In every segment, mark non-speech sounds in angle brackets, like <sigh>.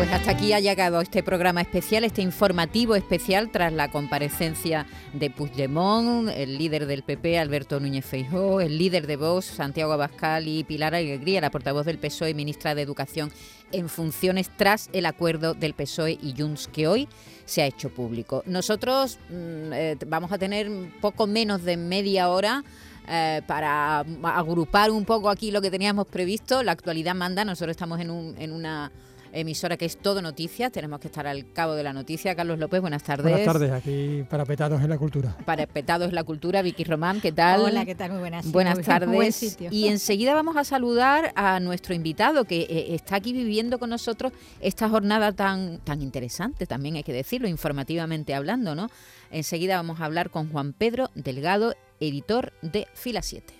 Pues hasta aquí ha llegado este programa especial, este informativo especial tras la comparecencia de Puigdemont, el líder del PP, Alberto Núñez Feijóo, el líder de Vox, Santiago Abascal y Pilar Alegría, la portavoz del PSOE y ministra de Educación en funciones tras el acuerdo del PSOE y Junts que hoy se ha hecho público. Nosotros mm, eh, vamos a tener poco menos de media hora eh, para agrupar un poco aquí lo que teníamos previsto. La actualidad manda, nosotros estamos en, un, en una emisora que es Todo Noticias. Tenemos que estar al cabo de la noticia. Carlos López, buenas tardes. Buenas tardes, aquí para Petados en la Cultura. Para Petados en la Cultura, Vicky Román, ¿qué tal? Hola, ¿qué tal? Muy buenas, buenas tardes. Y enseguida vamos a saludar a nuestro invitado que eh, está aquí viviendo con nosotros esta jornada tan, tan interesante, también hay que decirlo, informativamente hablando, ¿no? Enseguida vamos a hablar con Juan Pedro Delgado, editor de Fila 7.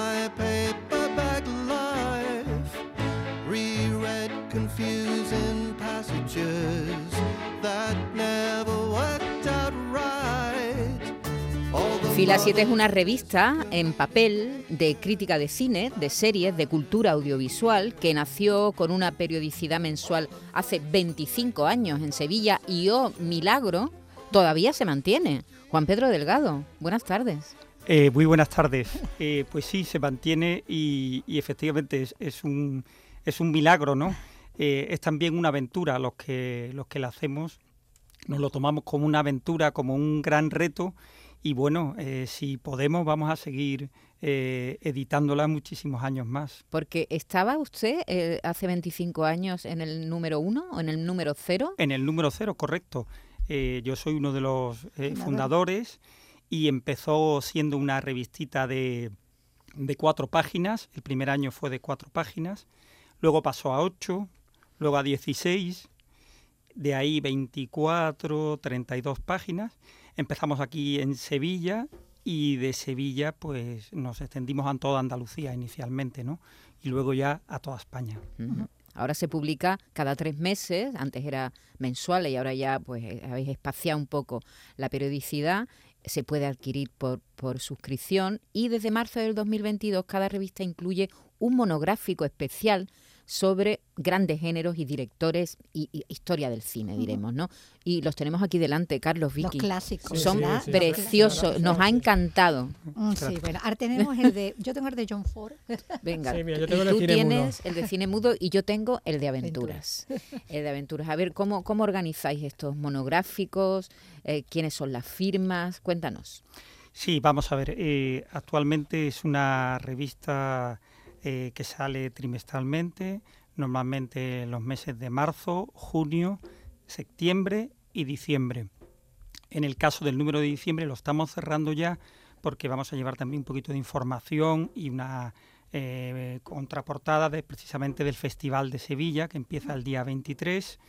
Fila 7 es una revista en papel de crítica de cine, de series, de cultura audiovisual, que nació con una periodicidad mensual hace 25 años en Sevilla y, oh, milagro, todavía se mantiene. Juan Pedro Delgado, buenas tardes. Eh, muy buenas tardes. Eh, pues sí, se mantiene y, efectivamente es, un, es un milagro, ¿no? Eh, es también una aventura los que, los que la hacemos. Nos lo tomamos como una aventura, como un gran reto y bueno, eh, si podemos vamos a seguir eh, editándola muchísimos años más. Porque estaba usted eh, hace 25 años en el número uno o en el número cero. En el número cero, correcto. yo soy uno de los fundadores y empezó siendo una revistita de, de cuatro páginas. El primer año fue de cuatro páginas. Luego pasó a ocho, luego a 16, de ahí 24, 32 páginas Empezamos aquí en Sevilla y de Sevilla pues nos extendimos a toda Andalucía inicialmente, ¿no? Y luego ya a toda España. Ahora se publica cada tres meses, antes era mensual y ahora ya pues eh, habéis espaciado un poco la periodicidad, se puede adquirir por, por suscripción y desde marzo del 2022 cada revista incluye un monográfico especial sobre grandes géneros y directores y, historia del cine, diremos, ¿no? Y los tenemos aquí delante, Carlos Vicky. Los clásicos. Son preciosos, nos ha encantado. Mm, sí, bueno, ahora tenemos el de, yo tengo el de John Ford. <laughs> Venga, tú tienes el de cine mudo y yo tengo el de aventuras. el de aventuras. A ver, ¿cómo, cómo organizáis estos monográficos? Eh, ¿Quiénes son las firmas? Cuéntanos. Sí, vamos a ver. Eh, actualmente es una revista eh, que sale trimestralmente, normalmente en los meses de marzo, junio, septiembre y diciembre. En el caso del número de diciembre lo estamos cerrando ya porque vamos a llevar también un poquito de información y una eh, contraportada de, precisamente del Festival de Sevilla que empieza el día 23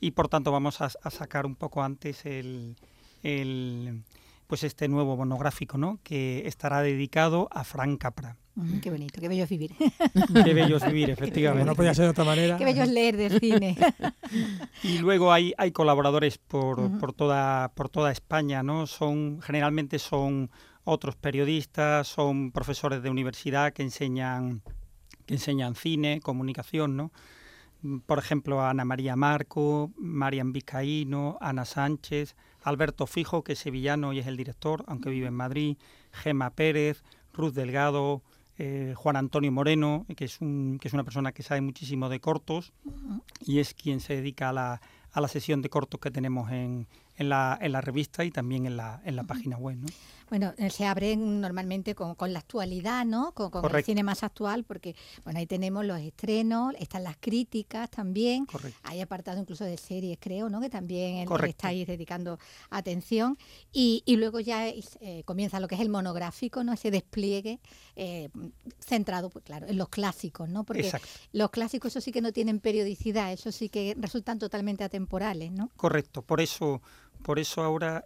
y por tanto vamos a, sacar un poco antes el, el, pues este nuevo monográfico ¿no? que estará dedicado a Frank Capra qué bonito, qué bello es vivir. <laughs> qué bello es vivir, <laughs> efectivamente. No podía ser de otra manera. Qué bello es leer del cine. <laughs> y luego hay, hay colaboradores por, por, toda, por toda España, ¿no? Son, generalmente son otros periodistas, son profesores de universidad que enseñan, que enseñan cine, comunicación, ¿no? Por ejemplo, Ana María Marco, Marian Vizcaíno, Ana Sánchez, Alberto Fijo, que es sevillano y es el director, aunque vive en Madrid, Gema Pérez, Ruth Delgado, eh, Juan Antonio Moreno, que es, un, que es una persona que sabe muchísimo de cortos y es quien se dedica a la, a la sesión de cortos que tenemos en, en, la, en la revista y también en la, en la página web. ¿no? Bueno, eh, se abren normalmente con, la actualidad, ¿no? Con, el cine más actual, porque bueno, ahí tenemos los estrenos, están las críticas también. Hay apartado incluso de series, creo, ¿no? Que también estáis dedicando atención. Y, luego ya eh, comienza lo que es el monográfico, ¿no? Ese despliegue eh, centrado, pues claro, en los clásicos, ¿no? Porque los clásicos, eso sí que no tienen periodicidad, eso sí que resultan totalmente atemporales, ¿no? Correcto, por eso, por eso ahora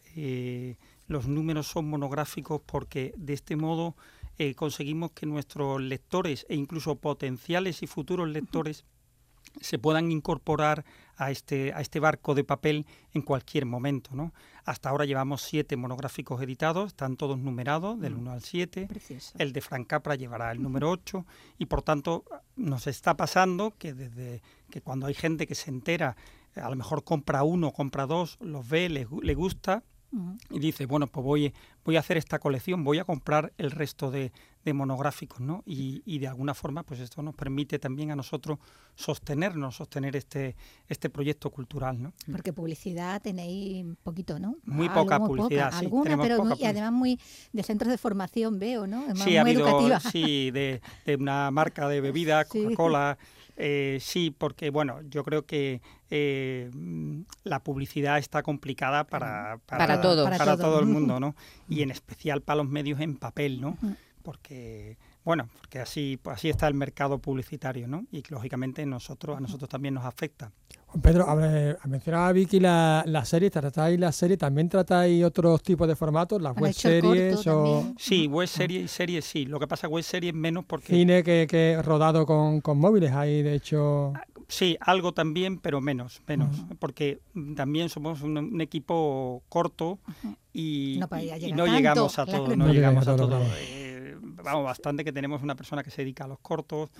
los números son monográficos porque de este modo eh, conseguimos que nuestros lectores e incluso potenciales y futuros lectores se puedan incorporar a este, a este barco de papel en cualquier momento. ¿no? Hasta ahora llevamos siete monográficos editados, están todos numerados, del 1 mm. al 7. El de Frank Capra llevará el número 8 y por tanto nos está pasando que desde que cuando hay gente que se entera, a lo mejor compra uno, compra dos, los ve, le, le gusta, y dice, bueno, pues voy, voy a hacer esta colección, voy a comprar el resto de, monográficos, ¿no? Y, y, de alguna forma, pues esto nos permite también a nosotros sostenernos, sostener este, este proyecto cultural, ¿no? Porque publicidad tenéis poquito, ¿no? Muy poca publicidad, sí. Alguna, pero y además muy de centros de formación veo, ¿no? sí, ha habido, sí, de, de, una marca de bebida, Coca-Cola. Eh, sí, porque bueno, yo creo que eh, la publicidad está complicada para, para, todo. para, todo. el mundo, <laughs> ¿no? Y en especial para los medios en papel, ¿no? Porque bueno, porque así, pues así está el mercado publicitario, ¿no? Y lógicamente nosotros, a nosotros también nos afecta. Pedro, a mencionaba Vicky la, la serie, ¿tratáis la serie? ¿También tratáis otros tipos de formatos? ¿Las web series? O... Sí, web series y series sí. Lo que pasa web series menos porque... Cine que, que rodado con, con móviles, hay de hecho... Ah, sí, algo también, pero menos, menos, porque también somos un, equipo corto y no, llegamos a todo, no, llegamos a todo vamos, bastante que tenemos una persona que se dedica a los cortos,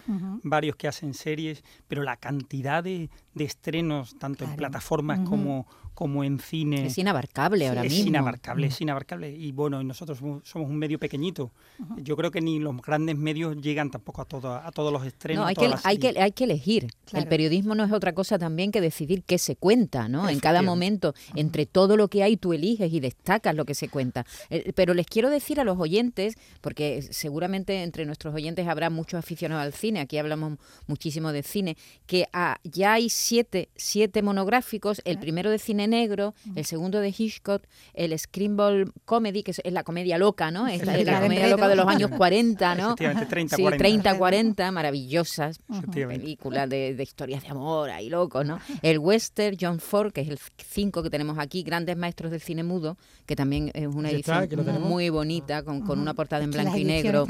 varios que hacen series, pero la cantidad de, estrenos, tanto en plataformas como, como en cine. Es inabarcable ahora mismo. Es inabarcable, es inabarcable. Y bueno, nosotros somos un medio pequeñito. Yo creo que ni los grandes medios llegan tampoco a, todo, a todos los estrenos. No, hay, que, hay, que, hay que elegir. El periodismo no es otra cosa también que decidir qué se cuenta, ¿no? En cada momento, entre todo lo que hay, tú eliges y destacas lo que se cuenta. Eh, pero les quiero decir a los oyentes, porque seguramente entre nuestros oyentes habrá muchos aficionados al cine, aquí hablamos muchísimo de cine, que ah, ya hay siete, siete monográficos, el primero de cine negro, el segundo de Hitchcock, el Screenball Comedy, que es, la comedia loca, ¿no? Es la, comedia loca de los años 40, ¿no? 30, 40. 30, 40, maravillosas. Películas de, historias de amor, ahí locos, ¿no? El western, John Ford, que es el 5 que tenemos aquí, Grandes Maestros del Cine Mudo, que también es una edición muy bonita, con, con una portada en blanco y negro.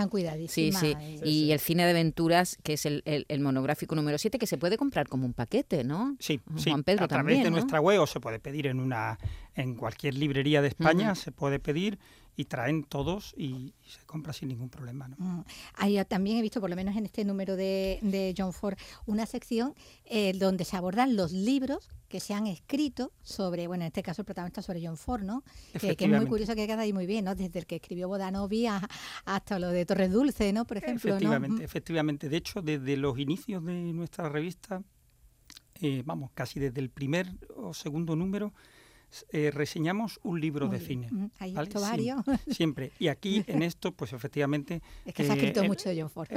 Sí, sí. Y el cine de aventuras, que es el, el, monográfico número 7, que se puede comprar como un paquete, ¿no? Sí, sí. Juan Pedro a través de nuestra web o se puede pedir en una en cualquier librería de España, se puede pedir y traen todos y, se compra sin ningún problema. ¿no? Ahí también he visto, por lo menos en este número de, de John Ford, una sección eh, donde se abordan los libros que se han escrito sobre, bueno, en este caso el protagonista sobre John Ford, ¿no? Que, es muy curioso que queda ahí muy bien, ¿no? Desde el que escribió Bodanovi hasta lo de Torres Dulce, ¿no? Por ejemplo. Efectivamente, efectivamente. De hecho, desde los inicios de nuestra revista, eh, vamos, casi desde el primer o segundo número, eh, reseñamos un libro de cine. Hay varios. Siempre. Y aquí <laughs> en esto, pues efectivamente... Es que se ha escrito mucho de John Ford.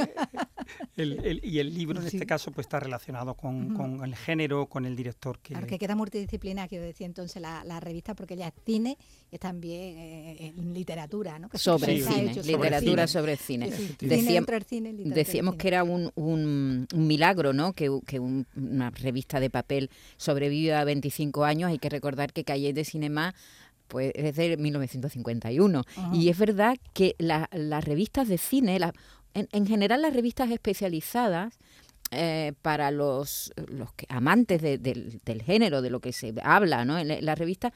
Eh, y el libro en este caso pues está relacionado con, el género, con el director. Que... Claro, que queda multidisciplinario, decía entonces la, la revista, porque ella es cine y es también eh, en literatura, ¿no? sobre cine, literatura sobre cine. decíamos que era un, un, milagro, ¿no? Que, que una revista de papel sobreviva a 25 años. Hay que recordar que Calle de Cinema pues es de 1951. Y es verdad que las revistas de cine, la, en, general las revistas especializadas eh, para los, los que, amantes del género, de lo que se habla ¿no? en la, revista,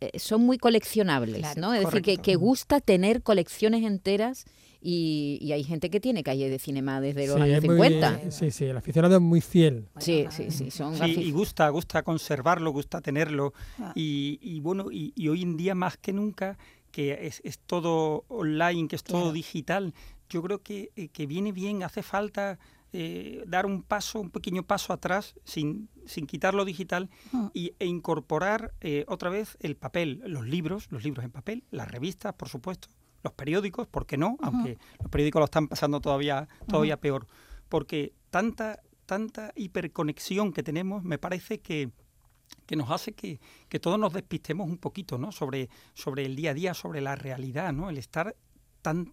eh, son muy coleccionables, ¿no? Es decir, que, que, gusta tener colecciones enteras y, hay gente que tiene calle de cinema desde los años 50. sí, sí, el aficionado es muy fiel. Sí, sí, sí. Son y gusta, gusta conservarlo, gusta tenerlo. Ah. Y, y, bueno, y, y, hoy en día más que nunca, que es, es todo online, que es todo digital, yo creo que, eh, que viene bien, hace falta eh, dar un paso, un pequeño paso atrás, sin, sin quitar lo digital, y, e incorporar eh, otra vez el papel, los libros, los libros en papel, las revistas, por supuesto, los periódicos, ¿por qué no? Aunque los periódicos lo están pasando todavía, todavía peor. Porque tanta, tanta hiperconexión que tenemos, me parece que, que nos hace que, que, todos nos despistemos un poquito, ¿no? Sobre, sobre el día a día, sobre la realidad, ¿no? El estar tan,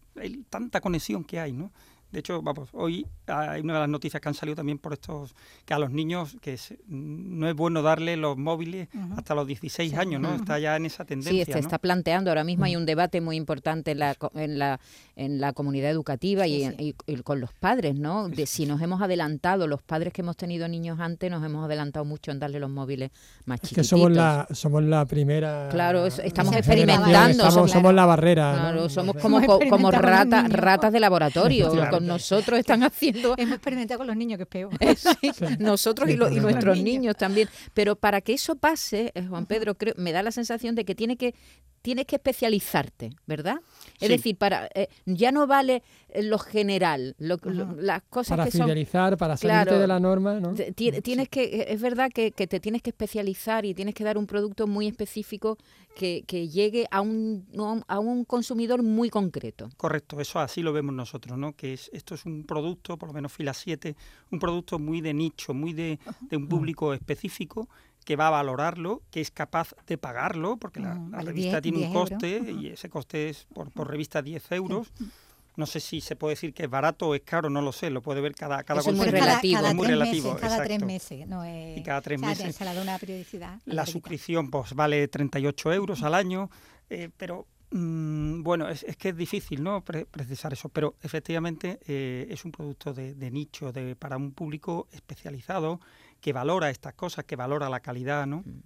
tanta conexión que hay, ¿no? De hecho, vamos, hoy hay una de las noticias que han salido también por estos, que a los niños que no es bueno darle los móviles hasta los 16 años, ¿no? Está ya en esa tendencia. Sí, se está planteando. Ahora mismo hay un debate muy importante en la, en la, en la comunidad educativa y, con los padres, ¿no? De si nos hemos adelantado, los padres que hemos tenido niños antes, nos hemos adelantado mucho en darle los móviles más es que somos la, somos la primera. Claro, estamos experimentando. somos, la barrera. Claro, somos como, como ratas, ratas de laboratorio. <laughs> Con nosotros están <laughs> haciendo. Hemos experimentado con los niños, que es peor. <laughs> nosotros y, y nuestros niños también. Pero para que eso pase, eh, Juan Pedro, creo, me da la sensación de que tiene que tienes que especializarte, ¿verdad? Es decir, para eh, ya no vale eh, lo general, las cosas para que fidelizar, para salirte de la norma, ¿no? Tienes que, eh, es verdad que, te tienes que especializar y tienes que dar un producto muy específico que, llegue a un, a un consumidor muy concreto. Correcto, eso así lo vemos nosotros, ¿no? Que es, esto es un producto, por lo menos Fila 7, un producto muy de nicho, muy de, de un público específico que va a valorarlo, que es capaz de pagarlo, porque la, mm, revista tiene un coste y ese coste es por, por revista 10 euros. No sé si se puede decir que es barato o es caro, no lo sé, lo puede ver cada cada es muy relativo. Cada, muy relativo, meses, cada tres meses. No es, y cada tres meses. Se le da una periodicidad. La, suscripción pues vale 38 euros al año, eh, pero mm, bueno, es, es, que es difícil ¿no? precisar eso, pero efectivamente eh, es un producto de, de nicho, de, para un público especializado que valora estas cosas, que valora la calidad, ¿no? Mm.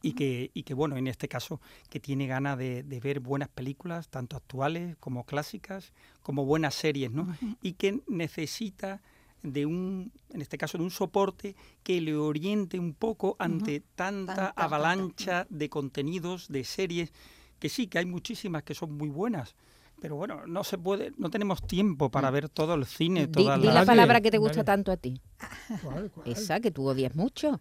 Y que, y que bueno, en este caso, que tiene ganas de, ver buenas películas, tanto actuales como clásicas, como buenas series, ¿no? Y que necesita de un, en este caso, de un soporte que le oriente un poco ante tanta avalancha de contenidos, de series, que sí, que hay muchísimas que son muy buenas, pero bueno, no se puede, no tenemos tiempo para mm. ver todo el cine, toda di, la... palabra que te gusta tanto a ti. Esa que tú odias mucho.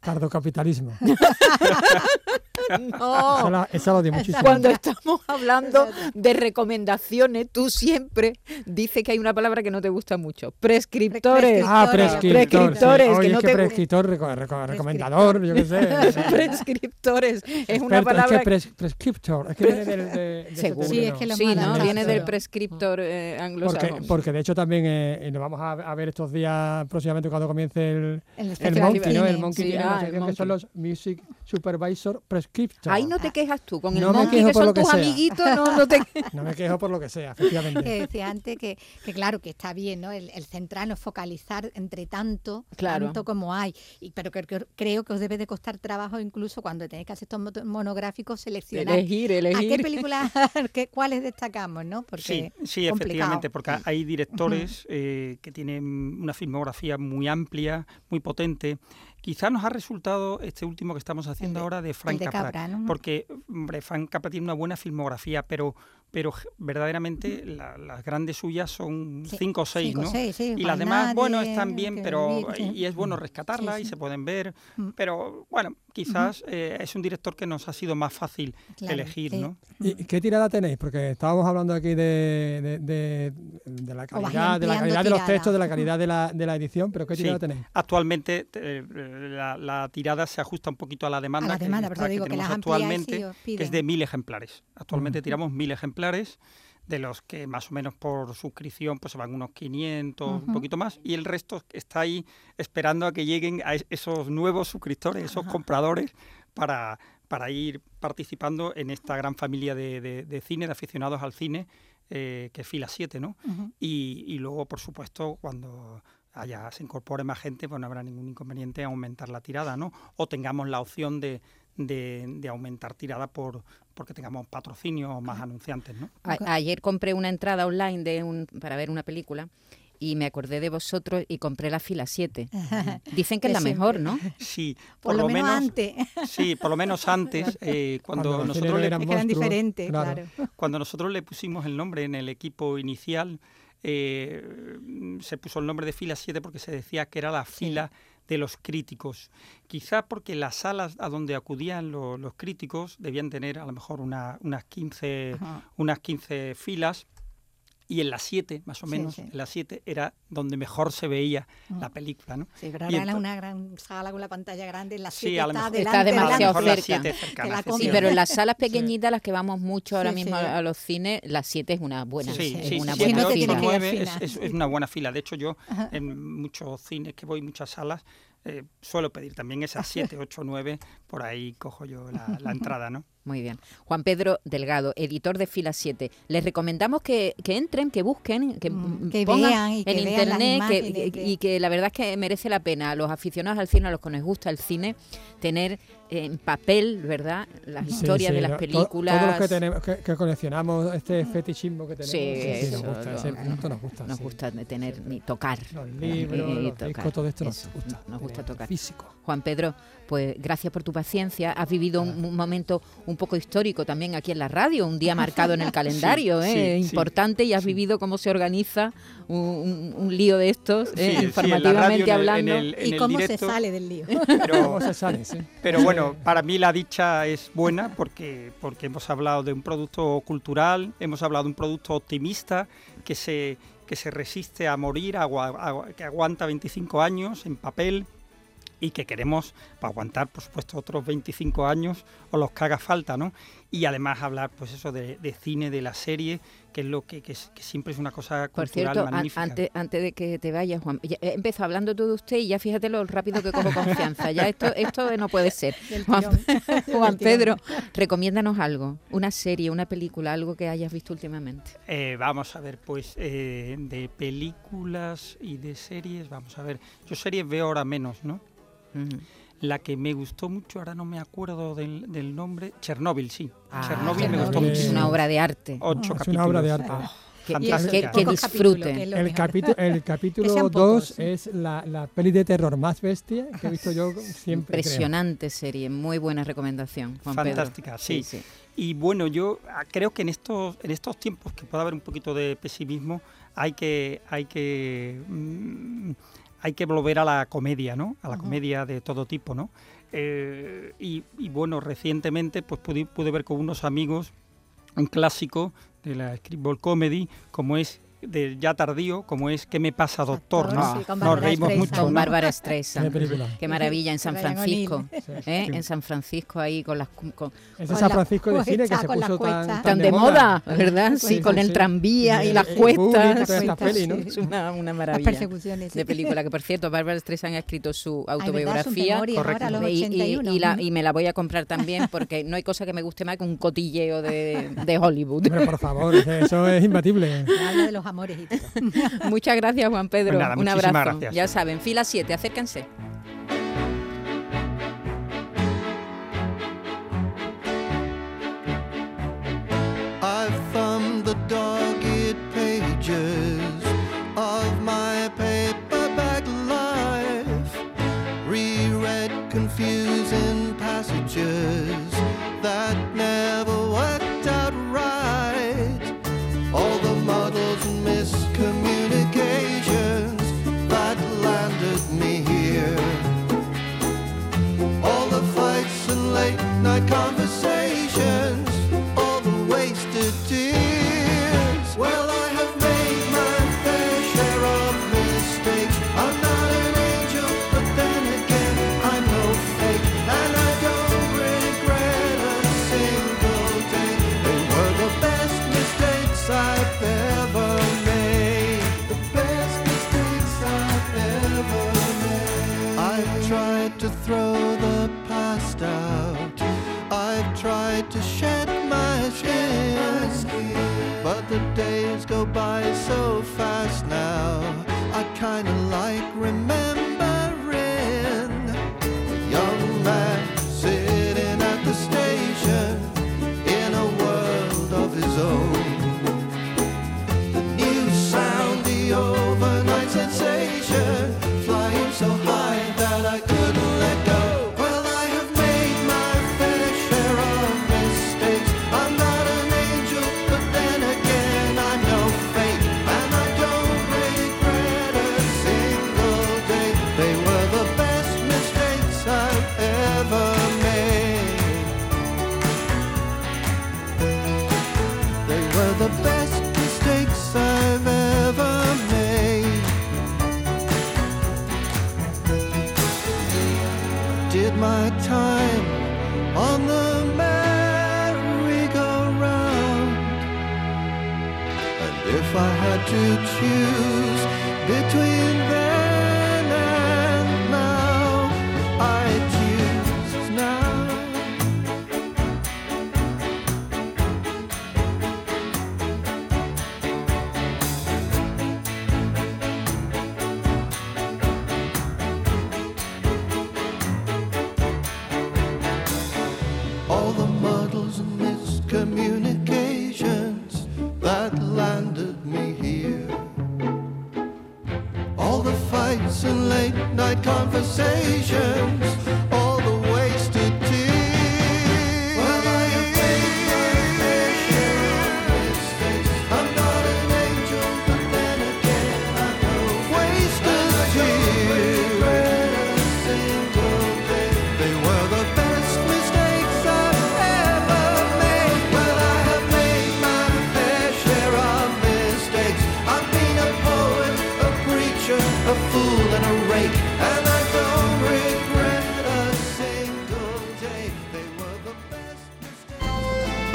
Tardocapitalismo. <laughs> <laughs> no. Esa, lo muchísimo. Cuando <laughs> estamos hablando de recomendaciones, tú siempre dices que hay una palabra que no te gusta mucho. Prescriptores. Ah, prescriptores. que no te... prescriptor, recomendador, yo qué sé. <laughs> prescriptores. Es una palabra... Es que prescriptor. Es que viene del... De, Seguro. Sí, es que lo sí ¿no? Viene del prescriptor eh, anglosajón. Porque, porque, de hecho también eh, nos vamos a, ver estos días próximamente cuando comience el, el, el Monkey, ¿no? El Monkey ah, que son los Music Supervisor Ahí no te quejas tú, con el no Monkey que son tus amiguitos, no, <laughs> no te No me quejo por lo que sea, efectivamente. Que decía antes que, que claro, que está bien, ¿no? El, el centrarnos, focalizar entre tanto, tanto como hay. Y, pero que, creo que os debe de costar trabajo incluso cuando tenéis que hacer estos monográficos, seleccionar elegir, elegir. a qué películas, <laughs> cuáles destacamos, ¿no? Porque sí, sí efectivamente, porque hay directores eh, que tienen una filmografía muy amplia, muy potente, Quizá nos ha resultado este último que estamos haciendo ahora de Frank Capra, porque hombre, Frank Capra tiene una buena filmografía, pero pero verdaderamente las grandes suyas son cinco o seis, ¿no? y las demás, bueno, están bien, pero y es bueno rescatarlas y se pueden ver, mm. pero bueno, quizás eh, es un director que nos ha sido más fácil elegir, ¿no? ¿Y qué tirada tenéis? Porque estábamos hablando aquí de, de, la calidad, de la calidad de los textos, de la calidad de la, de la edición, pero ¿qué tirada tenéis? Actualmente eh, la, tirada se ajusta un poquito a la demanda, a la demanda que, digo que, actualmente, que es de mil ejemplares. Actualmente tiramos mil ejemplares de los que más o menos por suscripción pues se van unos 500, un poquito más, y el resto está ahí esperando a que lleguen a esos nuevos suscriptores, esos compradores, para, para ir participando en esta gran familia de, cine, de aficionados al cine, eh, que es Fila 7, ¿no? y, y, luego, por supuesto, cuando haya, se incorpore más gente, pues no habrá ningún inconveniente en aumentar la tirada, ¿no? O tengamos la opción de, de, aumentar tirada por porque tengamos patrocinio o más anunciantes. ¿no? ayer compré una entrada online de un, para ver una película y me acordé de vosotros y compré la fila 7. <laughs> Dicen que es la mejor, ¿no? Sí, por, lo, menos, antes. Sí, por lo menos antes, eh, <laughs> cuando, nosotros le, eran diferentes, claro. Cuando nosotros le pusimos el nombre en el equipo inicial, eh, se puso el nombre de fila 7 porque se decía que era la fila de los críticos. Quizá porque las salas a donde acudían los críticos debían tener a lo mejor unas, 15, unas 15 filas y en las 7, más o menos, en las 7 era donde mejor se veía mm. la película, ¿no? Sí, pero ahora era una gran sala con la pantalla grande, en las 7 está, está demasiado cerca. sí, pero en las salas pequeñitas, las que vamos mucho ahora mismo a los cines, las 7, es una buena, es una buena fila. 9 es, es, una buena fila. De hecho, yo en muchos cines que voy, muchas salas, eh, suelo pedir también esas 7, 8, 9, por ahí cojo yo la, entrada, ¿no? Muy bien. Juan Pedro Delgado, editor de Fila 7. Les recomendamos que, entren, que busquen, que, mm, pongan y en internet y que la verdad es que merece la pena a los aficionados al cine, a los que nos gusta el cine, tener en papel, ¿verdad? Las historias de las películas. todos los que, tenemos, que, coleccionamos este fetichismo que tenemos, sí, nos gusta, ese punto nos gusta. Nos gusta tener ni tocar. Los libros, los discos, todo esto nos gusta. Nos gusta tocar. Físico. Juan Pedro, pues gracias por tu paciencia. Has vivido un, momento un poco histórico también aquí en la radio, un día marcado en el <laughs> calendario, ¿eh? importante, y has vivido cómo se organiza un, lío de estos, ¿eh? informativamente hablando. y <laughs> <laughs> cómo se sale del lío. Pero, se sale, pero bueno, para mí la dicha es buena porque, porque hemos hablado de un producto cultural, hemos hablado de un producto optimista que se que se resiste a morir, que aguanta 25 años en papel, y que queremos aguantar, por supuesto, otros 25 años o los que haga falta, ¿no? Y además hablar, pues eso, de, cine, de la serie, que es lo que, siempre es una cosa por cierto, Antes, antes de que te vayas, Juan, he empezado hablando todo de usted y ya fíjate lo rápido que cojo confianza. Ya esto, esto no puede ser. <laughs> Juan, <laughs> Pedro, recomiéndanos algo, una serie, una película, algo que hayas visto últimamente. Eh, vamos a ver, pues eh, de películas y de series, vamos a ver. Yo series veo ahora menos, ¿no? La que me gustó mucho, ahora no me acuerdo del, nombre, Chernóbil, sí. Ah, Chernóbil me gustó mucho. Es una obra de arte. Ocho es una obra de arte. Ah, que, disfrute. El, <laughs> capítulo, el capítulo 2 es la, la, peli de terror más bestia que he visto yo <laughs> siempre. Impresionante serie, muy buena recomendación, Juan Fantástica, Sí. sí. Y bueno, yo ah, creo que en estos, en estos tiempos que pueda haber un poquito de pesimismo, hay que, hay que mm, hay que volver a la comedia, ¿no? A la comedia de todo tipo, ¿no? Eh, y, bueno, recientemente pues pude, pude, ver con unos amigos un clásico de la Scribble Comedy, como es de ya tardío, como es ¿Qué me pasa, doctor? ¿no? Nos reímos mucho. Con Bárbara Streisand. Qué maravilla, en San Francisco. ¿eh? En San Francisco, ahí con las. Con, es San Francisco de cine que se puso tan, tan, de, moda, ¿verdad? Sí, con el tranvía y, las cuestas. Es una, una maravilla. persecuciones. De película, que por cierto, Bárbara Streisand ha escrito su autobiografía. Y, me la voy a comprar también porque no hay cosa que me guste más que un cotilleo de, de Hollywood. Pero por favor, eso es imbatible. <laughs> Habla de los amores <laughs> Muchas gracias, Juan Pedro. Pues Un abrazo. Ya saben, fila 7, acérquense. the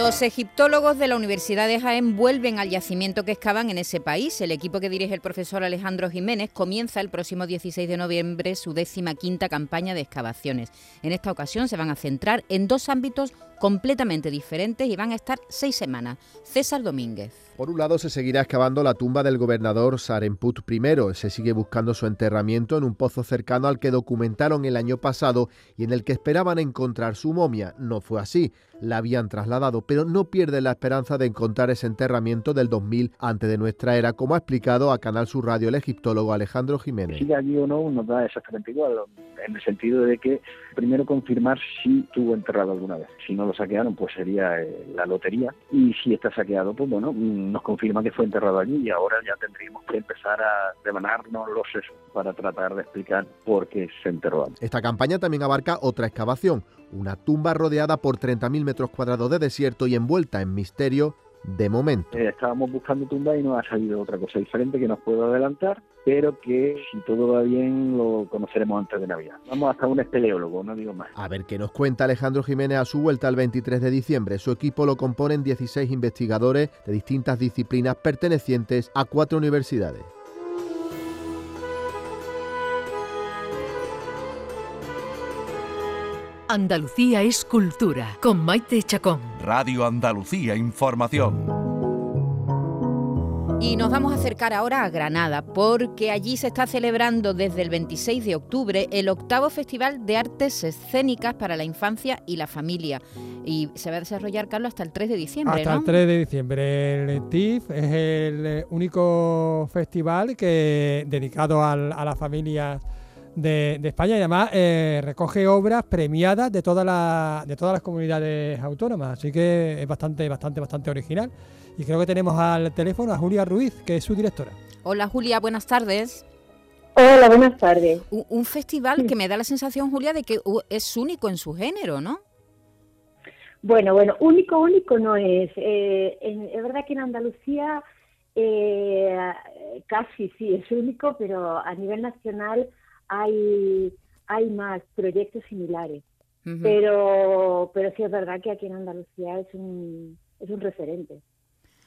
Los egiptólogos de la Universidad de Jaén vuelven al yacimiento que excavan en ese país. El equipo que dirige el profesor Alejandro Jiménez comienza el próximo 16 de noviembre su décima quinta campaña de excavaciones. En esta ocasión se van a centrar en dos ámbitos completamente diferentes y van a estar seis semanas. César Domínguez. Por un lado, se seguirá excavando la tumba del gobernador Saremput I. Se sigue buscando su enterramiento en un pozo cercano al que documentaron el año pasado y en el que esperaban encontrar su momia. No fue así, la habían trasladado, pero no pierden la esperanza de encontrar ese enterramiento del 2000 antes de nuestra era, como ha explicado a Canal Sur Radio el egiptólogo Alejandro Jiménez. siga allí o no nos da exactamente igual, en el sentido de que primero confirmar si tuvo enterrado alguna vez. Si no lo saquearon, pues sería eh, la lotería. Y si está saqueado, pues bueno, nos confirma que fue enterrado allí y ahora ya tendríamos que empezar a devanarnos los sesos para tratar de explicar por qué se enterró allí. Esta campaña también abarca otra excavación, una tumba rodeada por 30.000 metros cuadrados de desierto y envuelta en misterio de momento. Eh, estábamos buscando tumba y nos ha salido otra cosa diferente que nos puedo adelantar, pero que si todo va bien lo conoceremos antes de Navidad. Vamos hasta un espeleólogo, no digo más. A ver qué nos cuenta Alejandro Jiménez a su vuelta el 23 de diciembre. Su equipo lo componen 16 investigadores de distintas disciplinas pertenecientes a cuatro universidades. Andalucía es cultura, con Maite Chacón. Radio Andalucía Información. Y nos vamos a acercar ahora a Granada, porque allí se está celebrando desde el 26 de octubre el octavo Festival de Artes Escénicas para la Infancia y la Familia. Y se va a desarrollar, Carlos, hasta el 3 de diciembre, Hasta ¿no? el 3 de diciembre. El TIF es el único festival que dedicado al- a la familia de, de España y además eh, recoge obras premiadas de, toda la- de todas las comunidades autónomas. Así que es bastante, bastante, bastante original. Y creo que tenemos al teléfono a Julia Ruiz, que es su directora. Hola, Julia, buenas tardes. Hola, buenas tardes. Un, un festival que me da la sensación, Julia, de que es único en su género, ¿no? Bueno, bueno, único, único no es. Eh, en- es verdad que en Andalucía eh, casi sí es único, pero a nivel nacional hay, hay más proyectos similares. Pero, pero sí es verdad que aquí en Andalucía es un, es un referente.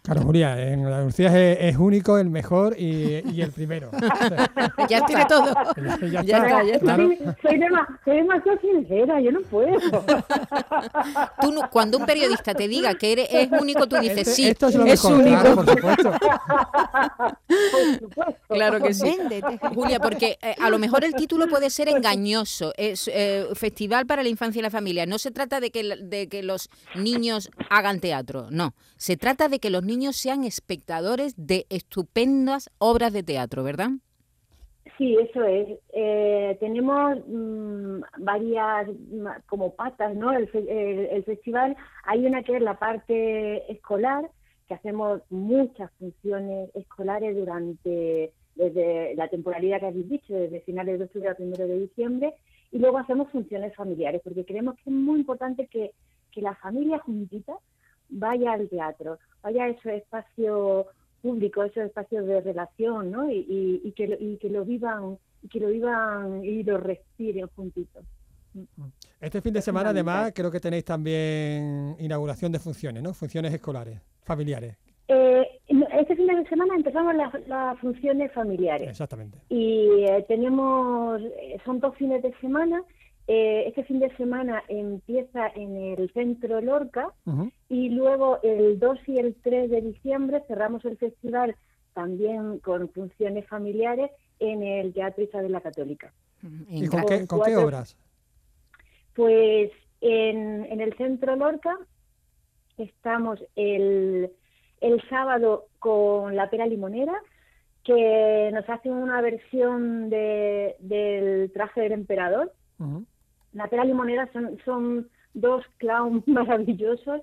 Claro, Julia, en Andalucía es, es único, el mejor y, y el primero. <laughs> ya tiene todo. <laughs> Ya, Ya está, ya está. claro. Soy, soy, dema- soy demasiado sincera, yo no puedo. <laughs> Tú cuando un periodista te diga que eres, es único, tú dices, Este- sí, esto es lo es mejor, único. claro, por supuesto. Por supuesto. Claro que sí. Véndete. Julia, porque eh, a lo mejor el título puede ser engañoso. Es eh, Festival para la Infancia y la Familia. No se trata de que, de que los niños hagan teatro, no. Se trata de que los niños sean espectadores de estupendas obras de teatro, ¿verdad? Sí, eso es. Eh, tenemos mm, varias mm, como patas, ¿no? El, el- el festival, hay una que es la parte escolar, que hacemos muchas funciones escolares durante desde la temporalidad que habéis dicho, desde finales de octubre a primero de diciembre, y luego hacemos funciones familiares, porque creemos que es muy importante que, que la familia juntita vaya al teatro, vaya a ese espacio público, esos espacios de relación, ¿no? Y, y, que, lo, y que lo vivan, y que lo vivan y lo respiren juntitos. Este fin de semana, además, creo que tenéis también inauguración de funciones, ¿no? Funciones escolares, familiares. Eh, este fin de semana empezamos las, las funciones familiares. Exactamente. Y eh, tenemos, eh, son dos fines de semana. Eh, este fin de semana empieza en el centro Lorca y luego el 2 y el 3 de diciembre cerramos el festival también con funciones familiares en el Teatro Isabel la Católica. ¿Y con, qué, con qué obras? Pues en, en el centro Lorca estamos el el sábado con la pera limonera, que nos hace una versión de, del traje del emperador. La pera limonera son, son dos clowns <laughs> maravillosos,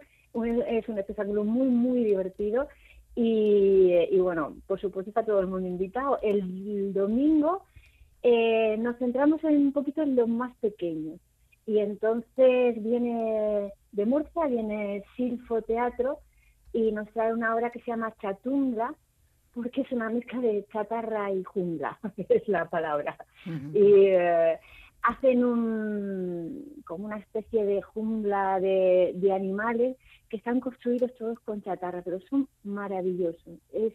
es un espectáculo muy, muy divertido. Y, y, bueno, por supuesto está todo el mundo invitado. El domingo eh, nos centramos en un poquito en los más pequeños. Y entonces viene de Murcia, viene Silfo Teatro, y nos trae una obra que se llama Chatunga, porque es una mezcla de chatarra y jungla, <laughs> es la palabra. Y eh, hacen un, como una especie de jungla de, de, animales que están construidos todos con chatarra, pero son maravillosos, es,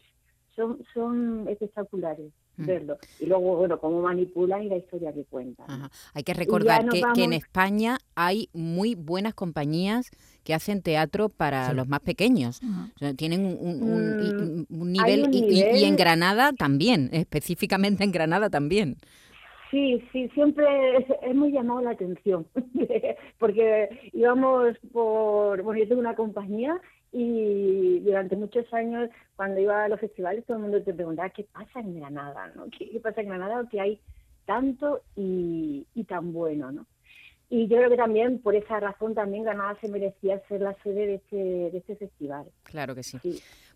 son, son espectaculares. Mm. verlo. Y luego, bueno, cómo manipulan y la historia que cuentan. Hay que recordar que, que, en España hay muy buenas compañías que hacen teatro para los más pequeños. tienen un, mm, nivel, y, en Granada también, <laughs> específicamente en Granada también. Sí, sí, siempre muy llamado la atención, <laughs> porque íbamos por, bueno, yo tengo una compañía y durante muchos años cuando iba a los festivales todo el mundo te preguntaba qué pasa en Granada, ¿no? ¿Qué, pasa en Granada? Que hay tanto y, y tan bueno, ¿no? Y yo creo que también por esa razón también Granada se merecía ser la sede de este, de este festival. Claro que sí.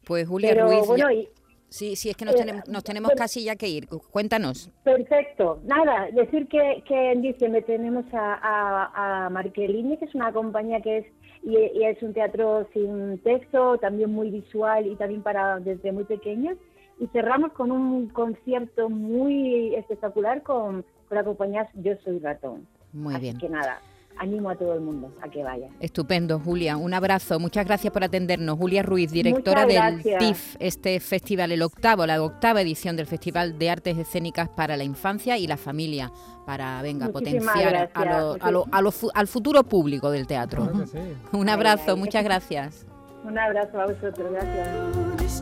Pues Julia Ruiz... Sí, sí, es que nos, eh, tenemos, nos tenemos casi ya que ir. Cuéntanos. Perfecto. Nada, decir que, que en diciembre tenemos a, a, a Marquelini, que es una compañía que es y, es un teatro sin texto, también muy visual y también para desde muy pequeños. Y cerramos con un concierto muy espectacular con, con la compañía Yo Soy Ratón. Muy Así bien. que nada, animo a todo el mundo a que vaya. Estupendo, Julia. Un abrazo. Muchas gracias por atendernos. Julia Ruiz, directora del TIF, este festival, el octavo, la octava edición del Festival de Artes Escénicas para la Infancia y la Familia, para, venga, potenciar a lo, a lo, a lo, al futuro público del teatro. Claro sí. <laughs> Un abrazo, muchas gracias. Un abrazo a vosotros, gracias.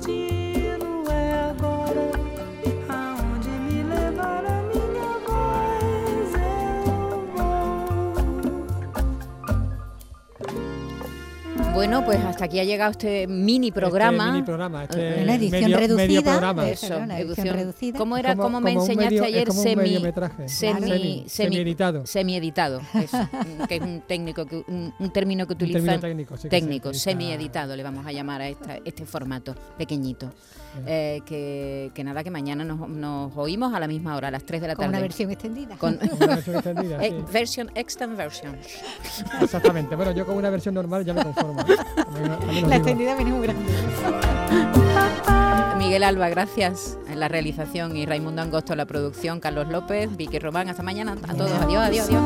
Bueno, pues hasta aquí ha llegado este mini programa. Este mini programa, este una edición medio, reducida. medio programa. Eso, una edición reducida. ¿Cómo era? Como- ¿Cómo me como enseñaste medio- ayer? como Semi, semi, Semi- semi- semieditado. Semieditado, <laughs> eso, que es un técnico que, un, un término que Un término utilizan técnico, sí, que se técnico, utiliza- semieditado le vamos a llamar a esta- este formato pequeñito. Eh, que, que nada, que mañana nos, nos oímos a la misma hora, a las 3 de la Con tarde. una versión extendida. Con <laughs> Una versión extendida, eh, sí. version, extend version. Exactamente. Bueno, yo con una versión normal ya me conformo. Os La extendida viene muy grande. Miguel Alba, gracias en la realización y Raimundo Angosto en la producción, Carlos López, Vicky Román, hasta mañana a todos, adiós, adiós, adiós.